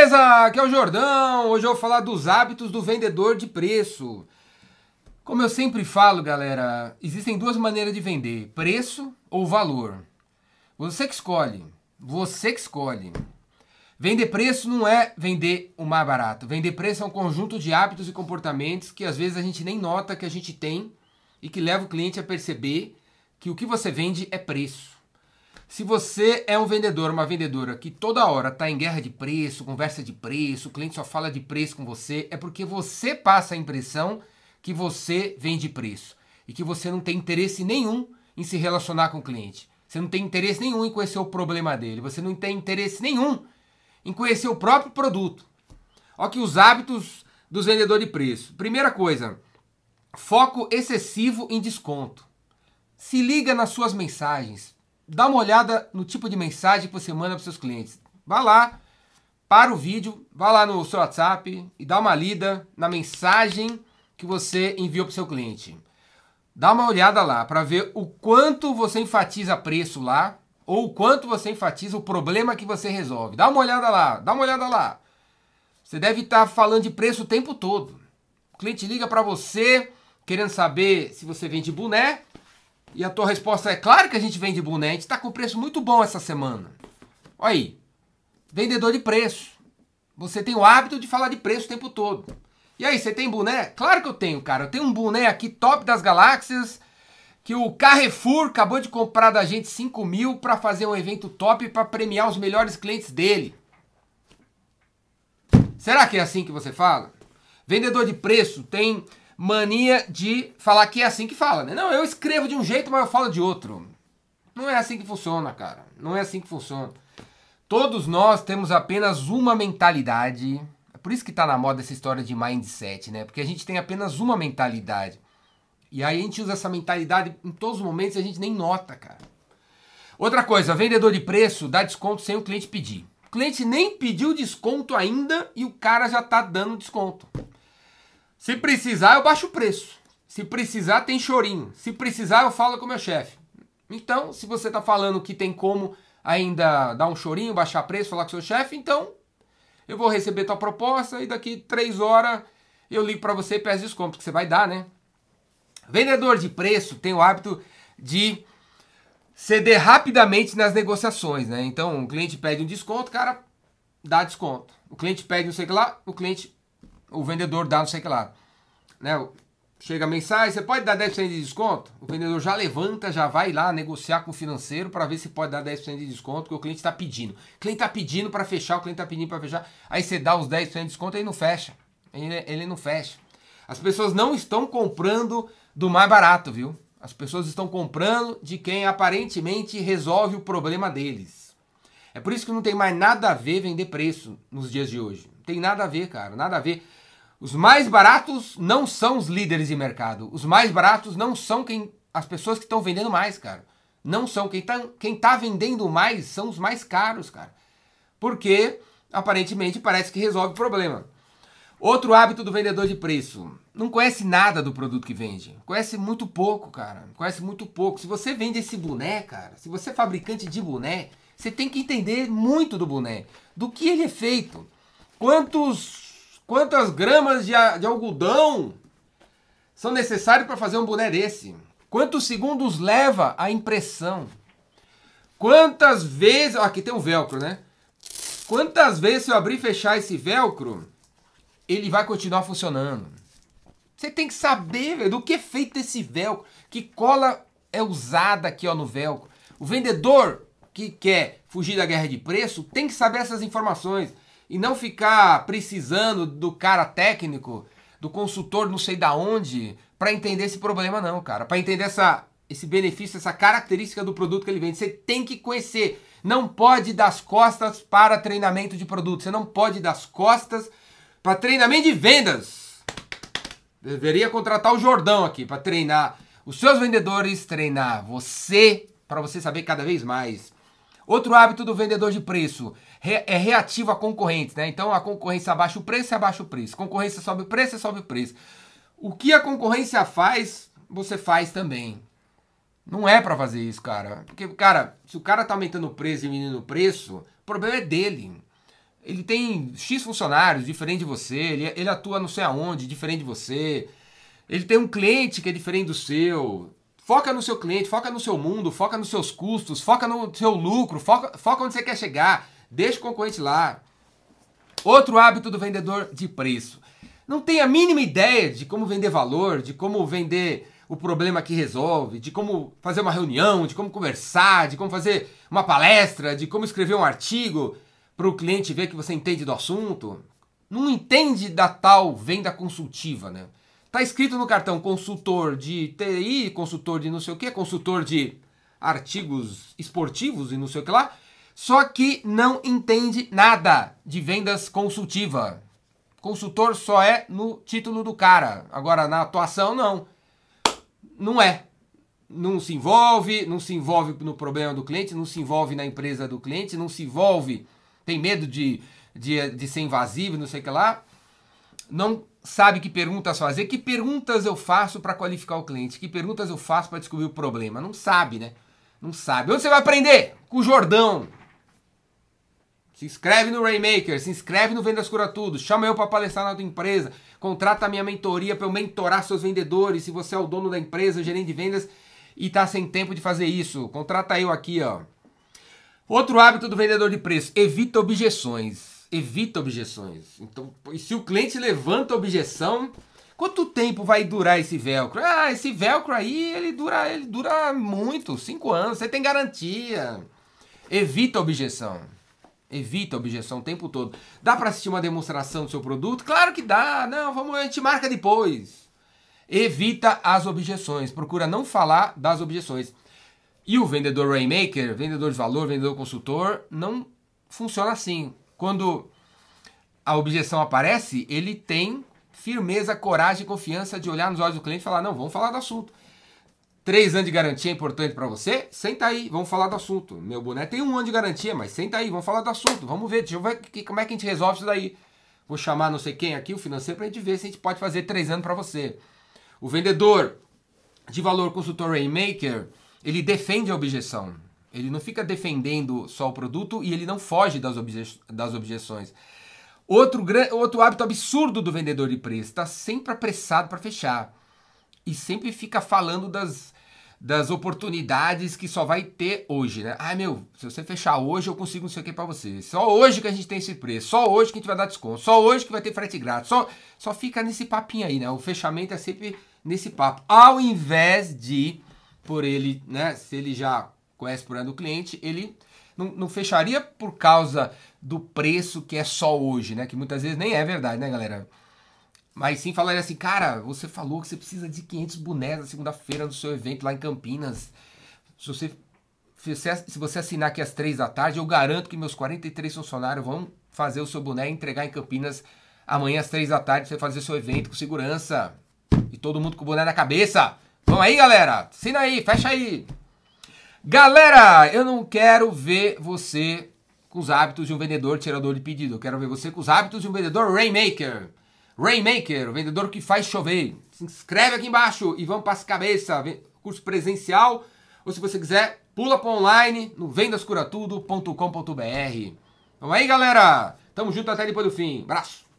beleza? Aqui é o Jordão. Hoje eu vou falar dos hábitos do vendedor de preço. Como eu sempre falo, galera, existem duas maneiras de vender: preço ou valor. Você que escolhe. Você que escolhe. Vender preço não é vender o mais barato. Vender preço é um conjunto de hábitos e comportamentos que às vezes a gente nem nota que a gente tem e que leva o cliente a perceber que o que você vende é preço. Se você é um vendedor, uma vendedora que toda hora está em guerra de preço, conversa de preço, o cliente só fala de preço com você, é porque você passa a impressão que você vende preço e que você não tem interesse nenhum em se relacionar com o cliente. Você não tem interesse nenhum em conhecer o problema dele. Você não tem interesse nenhum em conhecer o próprio produto. Olha aqui os hábitos dos vendedores de preço. Primeira coisa, foco excessivo em desconto. Se liga nas suas mensagens dá uma olhada no tipo de mensagem que você manda para seus clientes. Vá lá, para o vídeo, vá lá no seu WhatsApp e dá uma lida na mensagem que você enviou para o seu cliente. Dá uma olhada lá para ver o quanto você enfatiza preço lá ou o quanto você enfatiza o problema que você resolve. Dá uma olhada lá, dá uma olhada lá. Você deve estar tá falando de preço o tempo todo. O cliente liga para você querendo saber se você vende boné e a tua resposta é: claro que a gente vende gente está com preço muito bom essa semana. Olha aí, vendedor de preço. Você tem o hábito de falar de preço o tempo todo. E aí, você tem boné? Claro que eu tenho, cara. Eu tenho um boné aqui top das galáxias que o Carrefour acabou de comprar da gente 5 mil para fazer um evento top para premiar os melhores clientes dele. Será que é assim que você fala? Vendedor de preço tem mania de falar que é assim que fala, né? Não, eu escrevo de um jeito, mas eu falo de outro. Não é assim que funciona, cara. Não é assim que funciona. Todos nós temos apenas uma mentalidade. É por isso que tá na moda essa história de mindset, né? Porque a gente tem apenas uma mentalidade. E aí a gente usa essa mentalidade em todos os momentos e a gente nem nota, cara. Outra coisa, vendedor de preço dá desconto sem o cliente pedir. O cliente nem pediu desconto ainda e o cara já tá dando desconto. Se precisar, eu baixo o preço. Se precisar, tem chorinho. Se precisar, eu falo com o meu chefe. Então, se você está falando que tem como ainda dar um chorinho, baixar preço, falar com o seu chefe, então eu vou receber tua proposta e daqui três horas eu ligo para você e peço desconto, que você vai dar, né? Vendedor de preço tem o hábito de ceder rapidamente nas negociações, né? Então, o cliente pede um desconto, o cara dá desconto. O cliente pede não sei o que lá, o cliente o vendedor dá não sei o que lá. Né? Chega a mensagem, você pode dar 10% de desconto? O vendedor já levanta, já vai lá negociar com o financeiro para ver se pode dar 10% de desconto, que o cliente está pedindo. O cliente está pedindo para fechar, o cliente está pedindo para fechar. Aí você dá os 10% de desconto e não fecha. Ele, ele não fecha. As pessoas não estão comprando do mais barato, viu? As pessoas estão comprando de quem aparentemente resolve o problema deles. É por isso que não tem mais nada a ver vender preço nos dias de hoje. Não tem nada a ver, cara, nada a ver. Os mais baratos não são os líderes de mercado. Os mais baratos não são quem as pessoas que estão vendendo mais, cara. Não são. Quem está quem tá vendendo mais são os mais caros, cara. Porque, aparentemente, parece que resolve o problema. Outro hábito do vendedor de preço. Não conhece nada do produto que vende. Conhece muito pouco, cara. Conhece muito pouco. Se você vende esse boné, cara, se você é fabricante de boné, você tem que entender muito do boné. Do que ele é feito. Quantos Quantas gramas de, de algodão são necessários para fazer um boné desse? Quantos segundos leva a impressão? Quantas vezes. Aqui tem um velcro, né? Quantas vezes se eu abrir e fechar esse velcro, ele vai continuar funcionando? Você tem que saber do que é feito esse velcro, que cola é usada aqui ó, no velcro. O vendedor que quer fugir da guerra de preço tem que saber essas informações e não ficar precisando do cara técnico, do consultor não sei da onde, para entender esse problema não, cara. Para entender essa esse benefício, essa característica do produto que ele vende, você tem que conhecer. Não pode dar as costas para treinamento de produto. Você não pode dar as costas para treinamento de vendas. Deveria contratar o Jordão aqui para treinar os seus vendedores, treinar você, para você saber cada vez mais Outro hábito do vendedor de preço é reativo a concorrentes, né? Então a concorrência abaixa o preço, abaixa o preço. Concorrência sobe o preço, sobe o preço. O que a concorrência faz, você faz também. Não é para fazer isso, cara. Porque, cara, se o cara tá aumentando o preço e diminuindo o preço, o problema é dele. Ele tem X funcionários, diferente de você, ele, ele atua não sei aonde, diferente de você. Ele tem um cliente que é diferente do seu. Foca no seu cliente, foca no seu mundo, foca nos seus custos, foca no seu lucro, foca, foca onde você quer chegar. Deixa o concorrente lá. Outro hábito do vendedor de preço. Não tem a mínima ideia de como vender valor, de como vender o problema que resolve, de como fazer uma reunião, de como conversar, de como fazer uma palestra, de como escrever um artigo para o cliente ver que você entende do assunto. Não entende da tal venda consultiva, né? Tá escrito no cartão consultor de TI, consultor de não sei o que, consultor de artigos esportivos e não sei o que lá, só que não entende nada de vendas consultiva. Consultor só é no título do cara, agora na atuação não não é. Não se envolve, não se envolve no problema do cliente, não se envolve na empresa do cliente, não se envolve, tem medo de, de, de ser invasivo, não sei o que lá. Não sabe que perguntas fazer, que perguntas eu faço para qualificar o cliente, que perguntas eu faço para descobrir o problema. Não sabe, né? Não sabe. Onde você vai aprender? Com o Jordão. Se inscreve no Rainmaker, se inscreve no Vendas Cura Tudo, chama eu para palestrar na tua empresa, contrata a minha mentoria para eu mentorar seus vendedores, se você é o dono da empresa, gerente de vendas e está sem tempo de fazer isso, contrata eu aqui, ó. Outro hábito do vendedor de preço, evita objeções. Evita objeções. Então, se o cliente levanta objeção, quanto tempo vai durar esse velcro? Ah, esse velcro aí, ele dura, ele dura muito, cinco anos, você tem garantia. Evita objeção. Evita objeção o tempo todo. Dá para assistir uma demonstração do seu produto? Claro que dá. Não, vamos, a gente marca depois. Evita as objeções. Procura não falar das objeções. E o vendedor Rainmaker, vendedor de valor, vendedor consultor, não funciona assim. Quando a objeção aparece, ele tem firmeza, coragem e confiança de olhar nos olhos do cliente e falar: não, vamos falar do assunto. Três anos de garantia é importante para você? Senta aí, vamos falar do assunto. Meu boné tem um ano de garantia, mas senta aí, vamos falar do assunto. Vamos ver, deixa eu ver como é que a gente resolve isso daí. Vou chamar não sei quem aqui, o financeiro, para a gente ver se a gente pode fazer três anos para você. O vendedor de valor consultor Rainmaker, ele defende a objeção. Ele não fica defendendo só o produto e ele não foge das, obje das objeções. Outro, outro hábito absurdo do vendedor de preço, está sempre apressado para fechar e sempre fica falando das, das oportunidades que só vai ter hoje, né? Ah, meu, se você fechar hoje, eu consigo não sei o que para você. Só hoje que a gente tem esse preço, só hoje que a gente vai dar desconto, só hoje que vai ter frete grátis, só, só fica nesse papinho aí, né? O fechamento é sempre nesse papo. Ao invés de, por ele, né, se ele já conhece por do cliente, ele não, não fecharia por causa do preço que é só hoje, né? Que muitas vezes nem é verdade, né, galera? Mas sim falaria assim, cara, você falou que você precisa de 500 bonés na segunda-feira do seu evento lá em Campinas. Se você, se você assinar aqui às 3 da tarde, eu garanto que meus 43 funcionários vão fazer o seu boné e entregar em Campinas amanhã às 3 da tarde pra você fazer seu evento com segurança. E todo mundo com o boné na cabeça. Vamos aí, galera. Assina aí, fecha aí. Galera, eu não quero ver você com os hábitos de um vendedor tirador de pedido. Eu quero ver você com os hábitos de um vendedor rainmaker. Rainmaker, o vendedor que faz chover. Se inscreve aqui embaixo e vamos para as cabeças. Curso presencial ou se você quiser, pula para online no vendascuratudo.com.br. Vamos aí, galera. Tamo junto até depois do fim. Abraço.